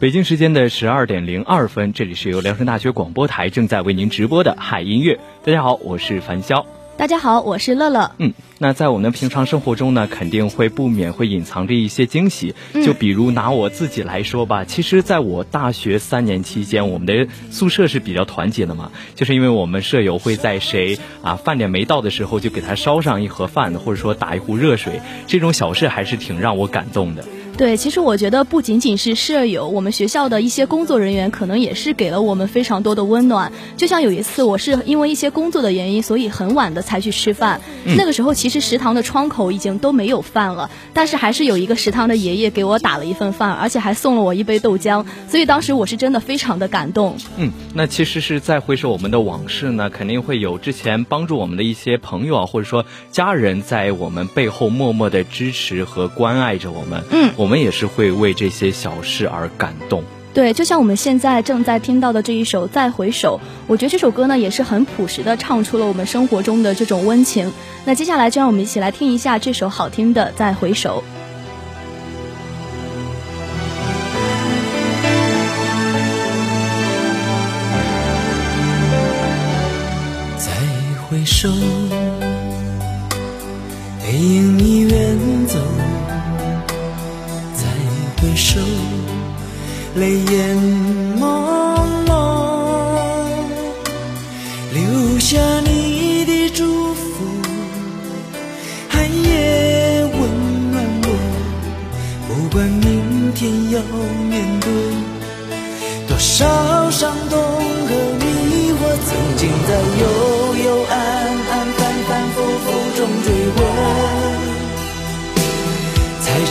北京时间的十二点零二分，这里是由聊城大学广播台正在为您直播的海音乐。大家好，我是樊潇。大家好，我是乐乐。嗯，那在我们的平常生活中呢，肯定会不免会隐藏着一些惊喜。就比如拿我自己来说吧，其实在我大学三年期间，我们的宿舍是比较团结的嘛，就是因为我们舍友会在谁啊饭点没到的时候，就给他烧上一盒饭，或者说打一壶热水，这种小事还是挺让我感动的。对，其实我觉得不仅仅是舍友，我们学校的一些工作人员可能也是给了我们非常多的温暖。就像有一次，我是因为一些工作的原因，所以很晚的才去吃饭。那个时候，其实食堂的窗口已经都没有饭了，但是还是有一个食堂的爷爷给我打了一份饭，而且还送了我一杯豆浆。所以当时我是真的非常的感动。嗯，那其实是再回首我们的往事呢，肯定会有之前帮助我们的一些朋友啊，或者说家人在我们背后默默的支持和关爱着我们。嗯，我。我们也是会为这些小事而感动。对，就像我们现在正在听到的这一首《再回首》，我觉得这首歌呢也是很朴实的唱出了我们生活中的这种温情。那接下来就让我们一起来听一下这首好听的《再回首》。再回首，背影已远泪眼朦胧，留下你的祝福，寒夜温暖我。不管明天要面对多少伤痛和迷惑，曾经在幽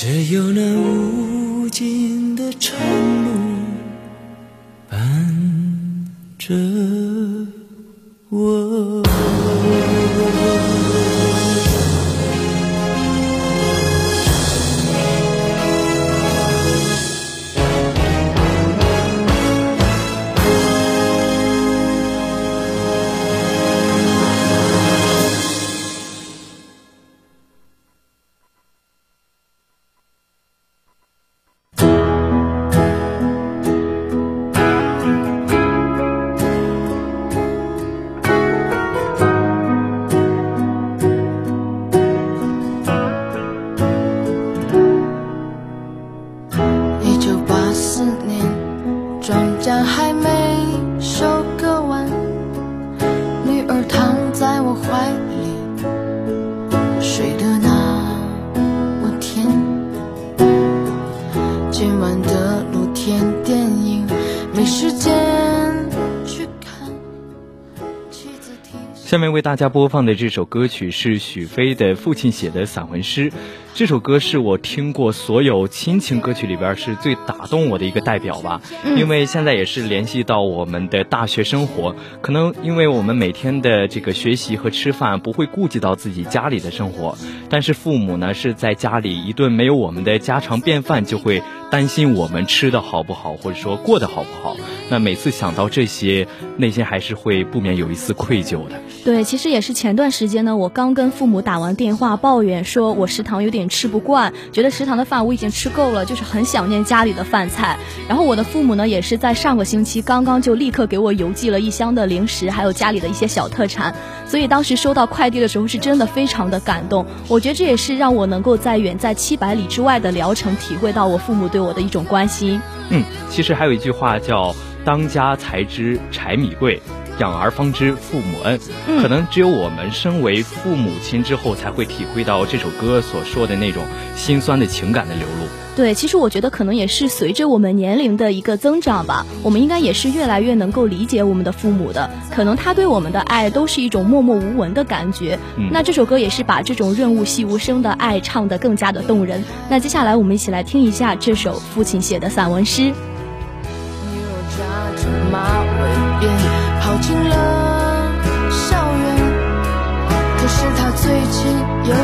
只有那无尽的长路伴着我。今晚的露天电影没时间去看下面为大家播放的这首歌曲是许飞的父亲写的散文诗这首歌是我听过所有亲情歌曲里边是最打动我的一个代表吧，因为现在也是联系到我们的大学生活，可能因为我们每天的这个学习和吃饭不会顾及到自己家里的生活，但是父母呢是在家里一顿没有我们的家常便饭，就会担心我们吃的好不好，或者说过得好不好。那每次想到这些，内心还是会不免有一丝愧疚的。对，其实也是前段时间呢，我刚跟父母打完电话，抱怨说我食堂有点。吃不惯，觉得食堂的饭我已经吃够了，就是很想念家里的饭菜。然后我的父母呢，也是在上个星期刚刚就立刻给我邮寄了一箱的零食，还有家里的一些小特产。所以当时收到快递的时候，是真的非常的感动。我觉得这也是让我能够在远在七百里之外的聊城，体会到我父母对我的一种关心。嗯，其实还有一句话叫“当家才知柴米贵”。养儿方知父母恩，可能只有我们身为父母亲之后，才会体会到这首歌所说的那种心酸的情感的流露。对，其实我觉得可能也是随着我们年龄的一个增长吧，我们应该也是越来越能够理解我们的父母的。可能他对我们的爱都是一种默默无闻的感觉。那这首歌也是把这种润物细无声的爱唱得更加的动人。那接下来我们一起来听一下这首父亲写的散文诗。进了校园，可是他最近有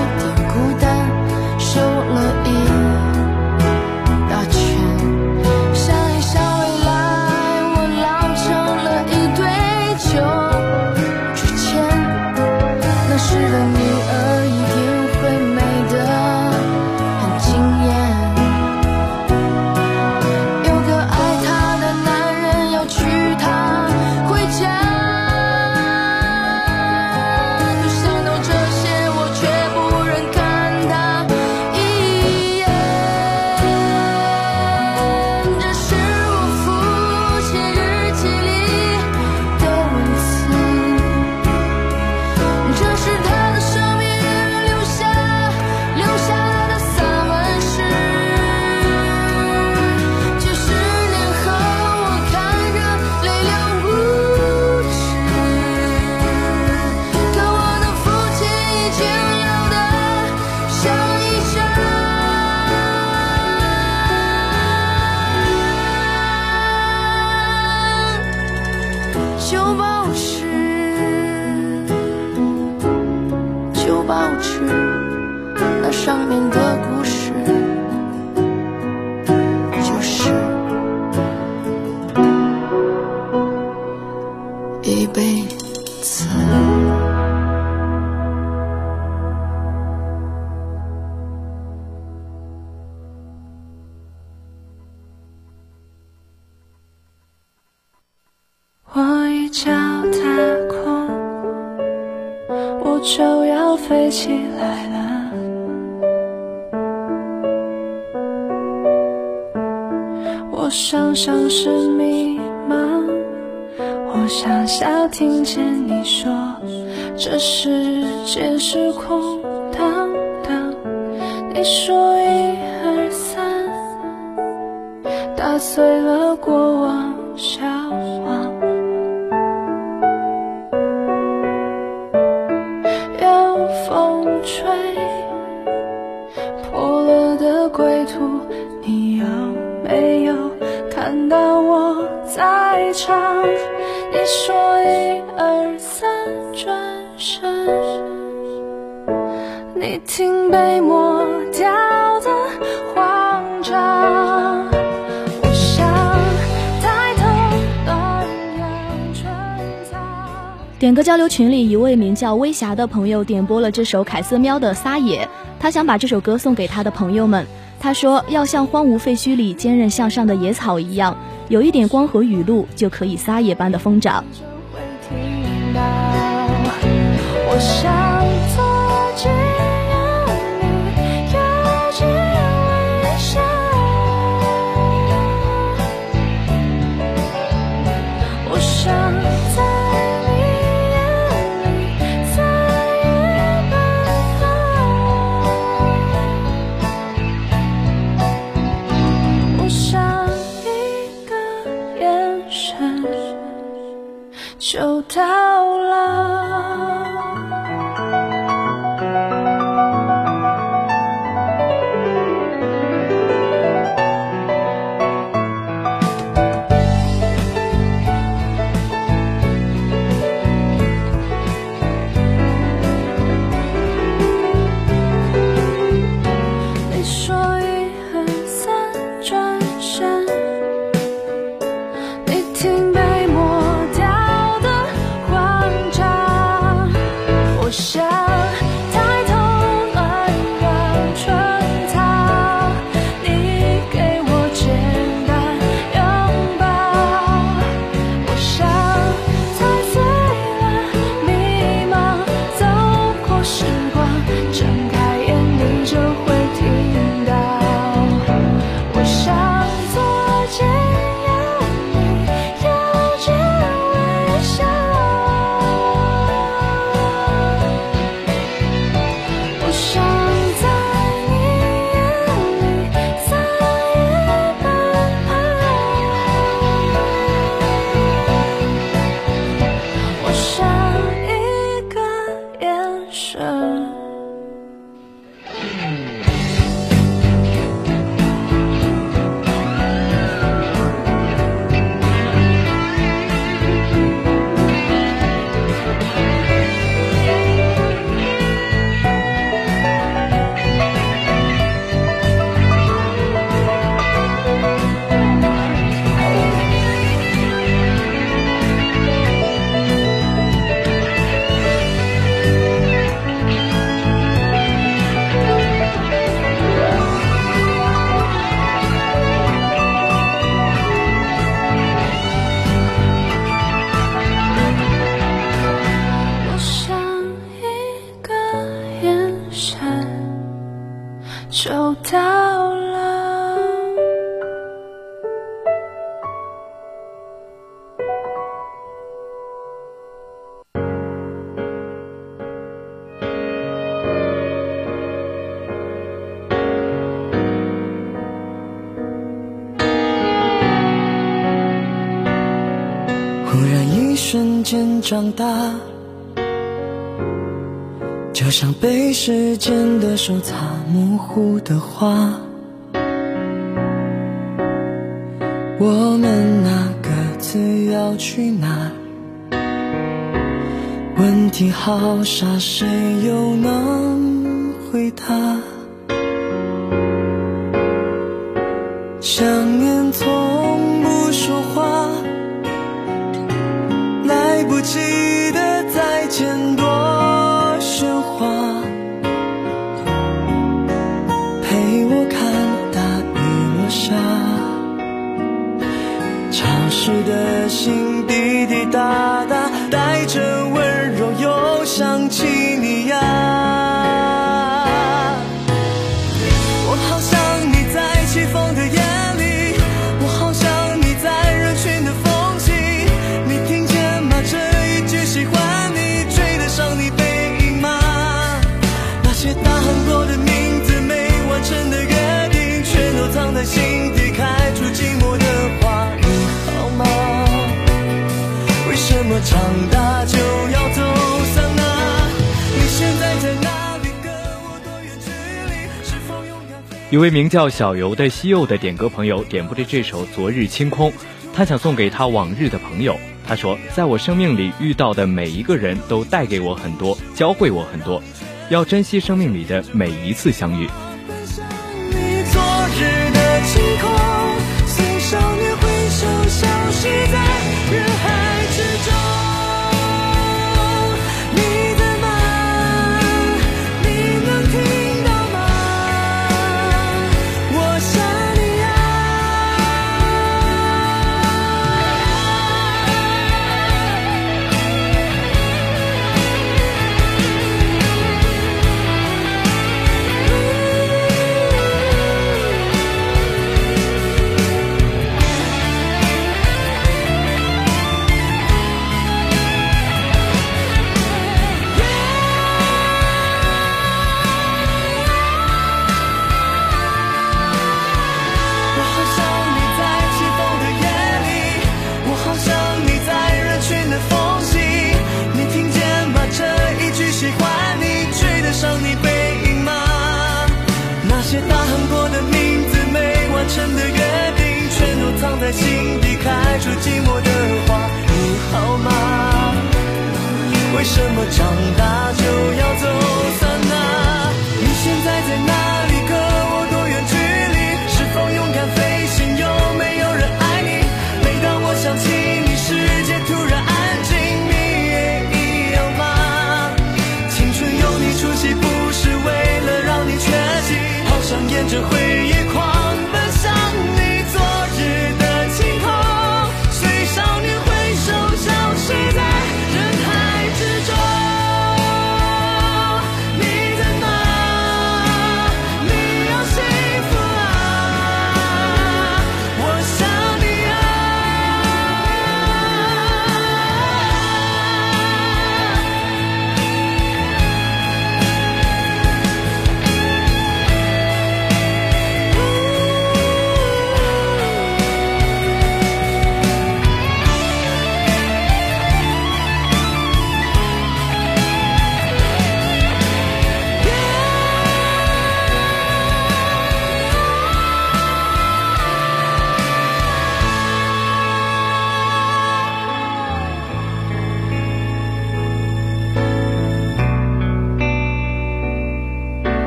飞起来了，我想象是迷茫，我想象听见你说，这世界是空荡荡。你说一二三，打碎了过归途，你有没有？看到我在唱，你说一二三，转身。你听被抹掉的慌张。我想抬头暖阳春草。点歌交流群里，一位名叫微霞的朋友点播了这首凯瑟喵的《撒野》，他想把这首歌送给他的朋友们。他说：“要像荒芜废墟里坚韧向上的野草一样，有一点光和雨露，就可以撒野般的疯长。”就到收到了。忽然，一瞬间长大，像被时间的手擦模糊的画。我们那各自要去哪？问题好傻，谁又能回答？长大就要走散你现在在哪里？跟我多远距离？是否勇敢一位名叫小游的西柚的点歌朋友点播着这首《昨日清空》，他想送给他往日的朋友。他说，在我生命里遇到的每一个人都带给我很多，教会我很多，要珍惜生命里的每一次相遇。昨日的清空，像少年挥手消失在人海。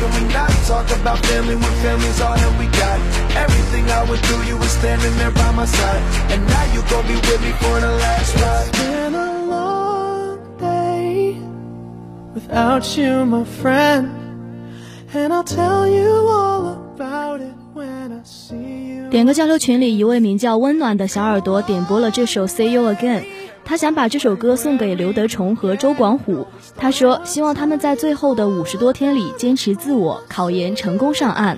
can we not talk about family when family's all that we got? Everything I went through, you were standing there by my side. And now you gon' be with me for the last ride. It's been a long day without you, my friend. And I'll tell you all about it when I see you. 点歌交流群里，一位名叫温暖的小耳朵点播了这首《See You Again》， 他想把这首歌送给刘德崇和周广虎。他说，希望他们在最后的五十多天里坚持自我，考研成功上岸。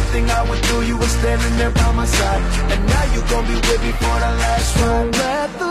standing there by my side. And now you gon' be with me for the last ride.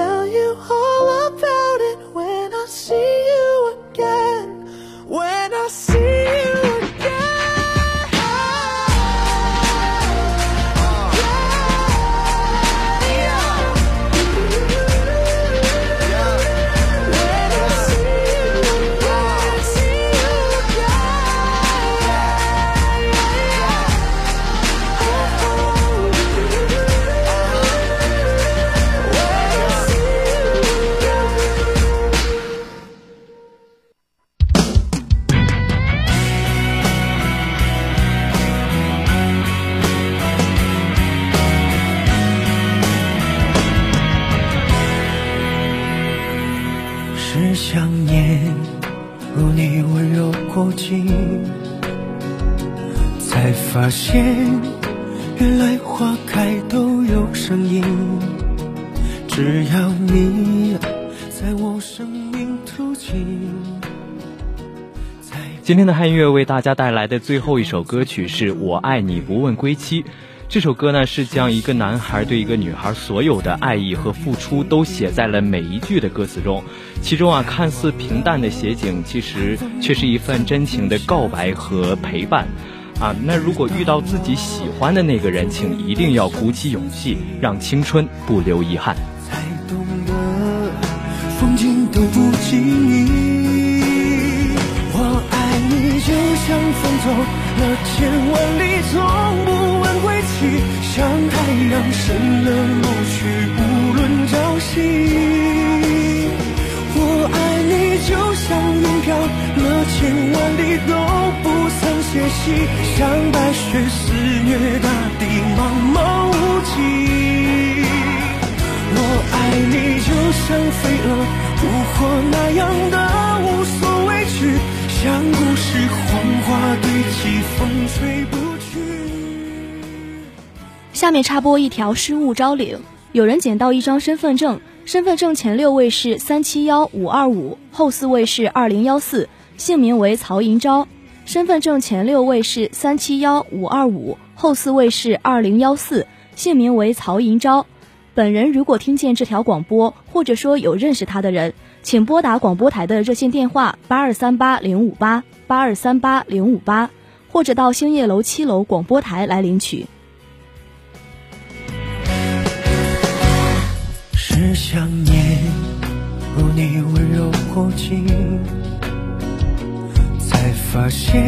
是想念如你温柔过境，才发现原来花开都有声音。只要你在我生命途径。今天的汉音乐为大家带来的最后一首歌曲是我爱你不问归期。这首歌呢是将一个男孩对一个女孩所有的爱意和付出都写在了每一句的歌词中，其中啊看似平淡的写景，其实却是一份真情的告白和陪伴。啊，那如果遇到自己喜欢的那个人，请一定要鼓起勇气，让青春不留遗憾。才懂得风景都不及你，我爱你就像风走了千万里，从不像太阳升了落去，无论朝夕。我爱你就像云飘了千万里，都不曾歇息。像白雪肆虐大地，茫茫无际。我爱你就像飞蛾扑火那样的无所畏惧，像故事黄花堆积，风吹不。下面插播一条失物招领：有人捡到一张身份证，身份证前六位是三七幺五二五，后四位是二零幺四，姓名为曹银昭。身份证前六位是三七幺五二五，后四位是二零幺四，姓名为曹银昭。本人如果听见这条广播，或者说有认识他的人，请拨打广播台的热线电话八二三八零五八八二三八零五八，或者到兴业楼七楼广播台来领取。想念，如你温柔过境，才发现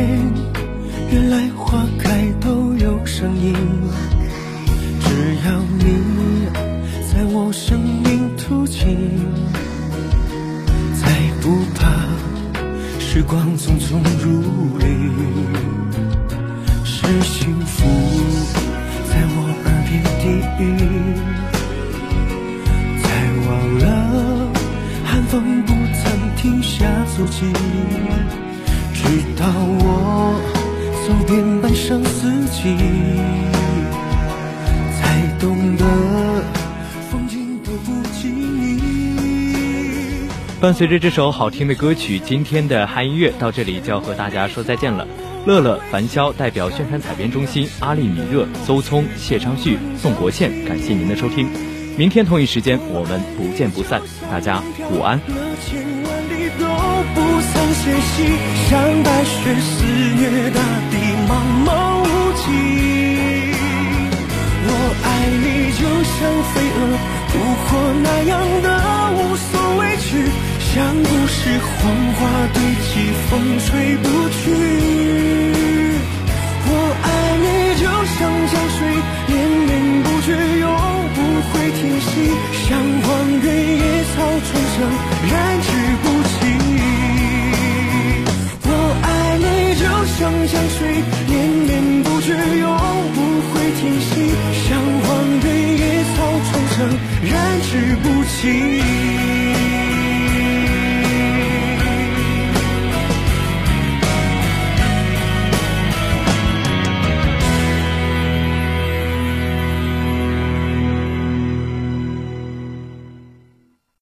原来花开都有声音。只要你在我生命途径，再不怕时光匆匆如旅。是幸福在我耳边低语。足迹，直到我走遍半生四季，才懂得风景都不及你。伴随着这首好听的歌曲，今天的嗨音乐到这里就要和大家说再见了。乐乐、樊潇代表宣传采编中心，阿丽米热、邹聪、谢昌旭、宋国宪，感谢您的收听。明天同一时间我们不见不散，大家午安。不曾歇息，像白雪肆虐大地，茫茫无际。我爱你就像飞蛾扑火那样的无所畏惧，像故事黄花堆积，风吹不去。我爱你就像江水连绵不绝，永不会停息，像荒原野草水连绵不绝，永不会停息，像荒原野草重生，燃之不尽。